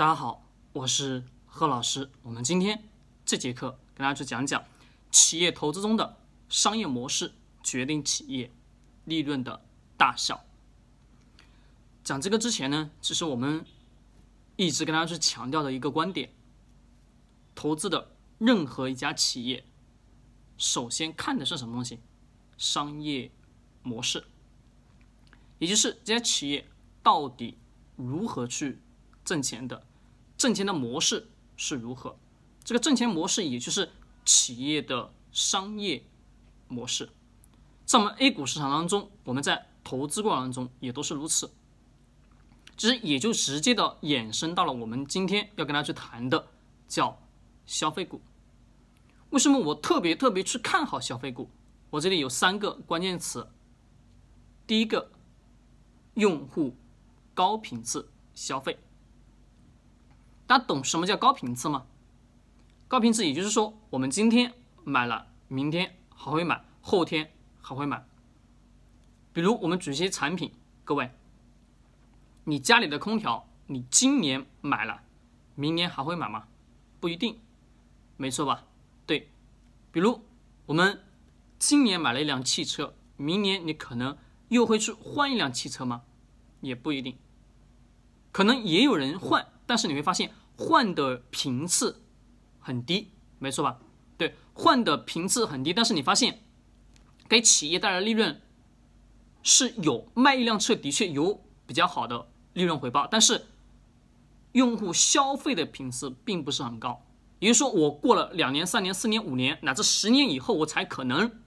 大家好，我是贺老师。我们今天这节课跟大家去讲讲企业投资中的商业模式决定企业利润的大小。讲这个之前呢，其实我们一直跟大家去强调的一个观点：投资的任何一家企业，首先看的是什么东西？商业模式，也就是这家企业到底如何去挣钱的。挣钱的模式是如何？这个挣钱模式也就是企业的商业模式，在我们 A 股市场当中，我们在投资过程当中也都是如此。其实也就直接的衍生到了我们今天要跟大家去谈的叫消费股。为什么我特别特别去看好消费股？我这里有三个关键词。第一个，用户高频次消费。大家懂什么叫高频次吗？高频次也就是说，我们今天买了，明天还会买，后天还会买。比如我们举些产品，各位，你家里的空调，你今年买了，明年还会买吗？不一定，没错吧？对。比如我们今年买了一辆汽车，明年你可能又会去换一辆汽车吗？也不一定，可能也有人换，但是你会发现。换的频次很低，没错吧？对，换的频次很低，但是你发现给企业带来利润是有，卖一辆车的确有比较好的利润回报，但是用户消费的频次并不是很高。也就是说，我过了两年、三年、四年、五年，乃至十年以后，我才可能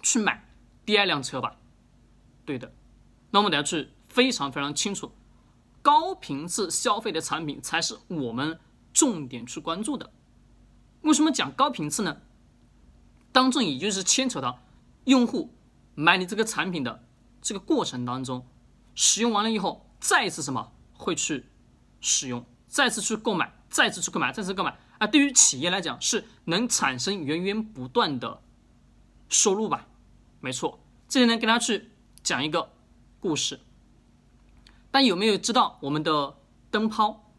去买第二辆车吧？对的。那我们等下去非常非常清楚。高频次消费的产品才是我们重点去关注的。为什么讲高频次呢？当中也就是牵扯到用户买你这个产品的这个过程当中，使用完了以后，再次什么会去使用，再次去购买，再次去购买，再次购买啊！对于企业来讲，是能产生源源不断的收入吧？没错，这里呢，给大家去讲一个故事。但有没有知道我们的灯泡，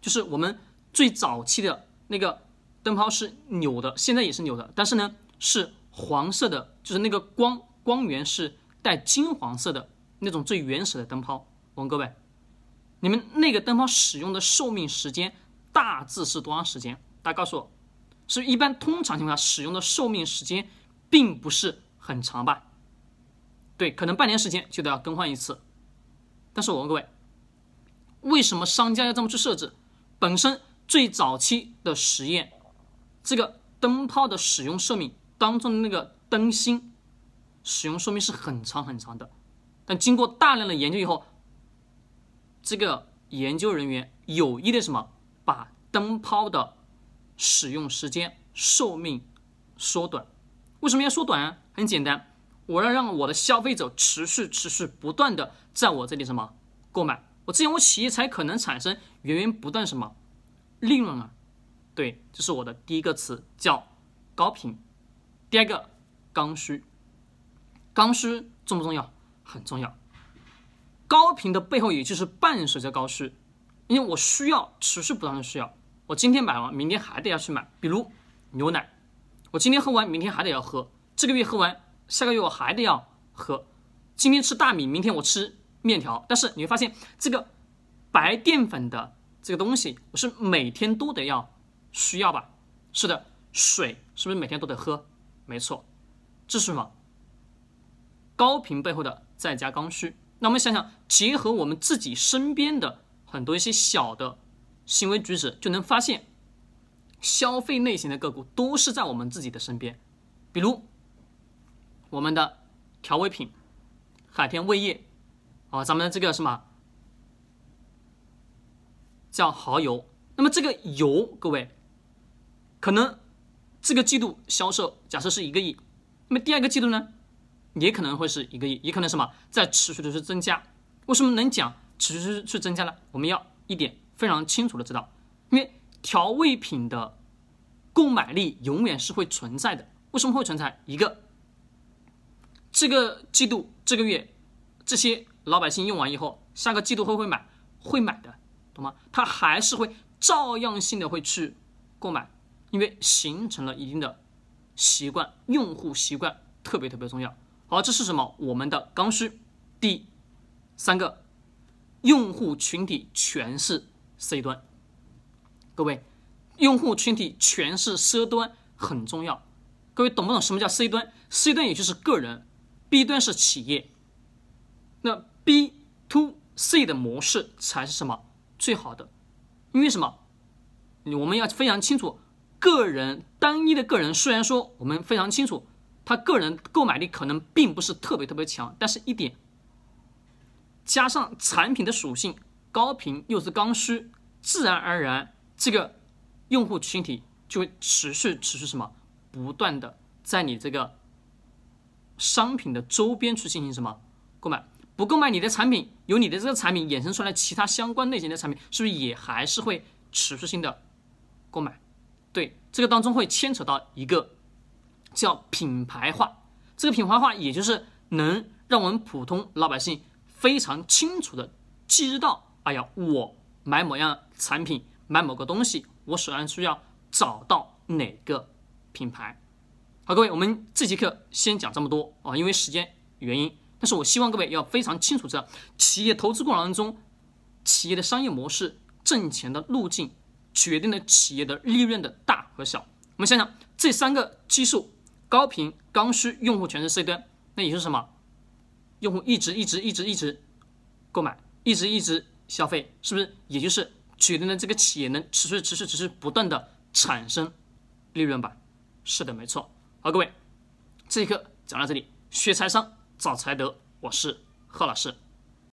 就是我们最早期的那个灯泡是扭的，现在也是扭的，但是呢是黄色的，就是那个光光源是带金黄色的那种最原始的灯泡。我问各位，你们那个灯泡使用的寿命时间大致是多长时间？大家告诉我，是一般通常情况下使用的寿命时间并不是很长吧？对，可能半年时间就得要更换一次。但是我问各位，为什么商家要这么去设置？本身最早期的实验，这个灯泡的使用寿命当中的那个灯芯使用寿命是很长很长的。但经过大量的研究以后，这个研究人员有意的什么，把灯泡的使用时间寿命缩短。为什么要缩短啊？很简单。我要让我的消费者持续、持续、不断的在我这里什么购买，我这样我企业才可能产生源源不断什么利润啊？对，这是我的第一个词叫高频。第二个刚需，刚需重不重要？很重要。高频的背后也就是伴随着高需，因为我需要持续不断的需要，我今天买完，明天还得要去买。比如牛奶，我今天喝完，明天还得要喝，这个月喝完。下个月我还得要喝，今天吃大米，明天我吃面条。但是你会发现，这个白淀粉的这个东西，我是每天都得要需要吧？是的，水是不是每天都得喝？没错，这是什么？高频背后的在加刚需。那我们想想，结合我们自己身边的很多一些小的行为举止，就能发现，消费类型的个股都是在我们自己的身边，比如。我们的调味品，海天味业，啊，咱们的这个什么叫蚝油？那么这个油，各位，可能这个季度销售假设是一个亿，那么第二个季度呢，也可能会是一个亿，也可能什么在持续的去增加。为什么能讲持续去增加呢？我们要一点非常清楚的知道，因为调味品的购买力永远是会存在的。为什么会存在？一个。这个季度、这个月，这些老百姓用完以后，下个季度会不会买？会买的，懂吗？他还是会照样性的会去购买，因为形成了一定的习惯，用户习惯特别特别重要。好，这是什么？我们的刚需。第三个，用户群体全是 C 端。各位，用户群体全是 C 端很重要。各位懂不懂什么叫 C 端？C 端也就是个人，B 端是企业。那 B to C 的模式才是什么最好的？因为什么？我们要非常清楚，个人单一的个人，虽然说我们非常清楚。他个人购买力可能并不是特别特别强，但是一点加上产品的属性高频又是刚需，自然而然这个用户群体就会持续持续什么不断的在你这个商品的周边去进行什么购买，不购买你的产品，由你的这个产品衍生出来其他相关类型的产品，是不是也还是会持续性的购买？对，这个当中会牵扯到一个。叫品牌化，这个品牌化也就是能让我们普通老百姓非常清楚的知道，哎呀，我买某样产品，买某个东西，我首先需要找到哪个品牌。好，各位，我们这节课先讲这么多啊，因为时间原因。但是我希望各位要非常清楚，这企业投资过程当中，企业的商业模式、挣钱的路径，决定了企业的利润的大和小。我们想想这三个基数。高频刚需用户全是 C 端，那也就是什么？用户一直一直一直一直购买，一直一直消费，是不是？也就是决定了这个企业能持续持续持续不断的产生利润吧？是的，没错。好，各位，这一课讲到这里，学财商，找财德，我是贺老师。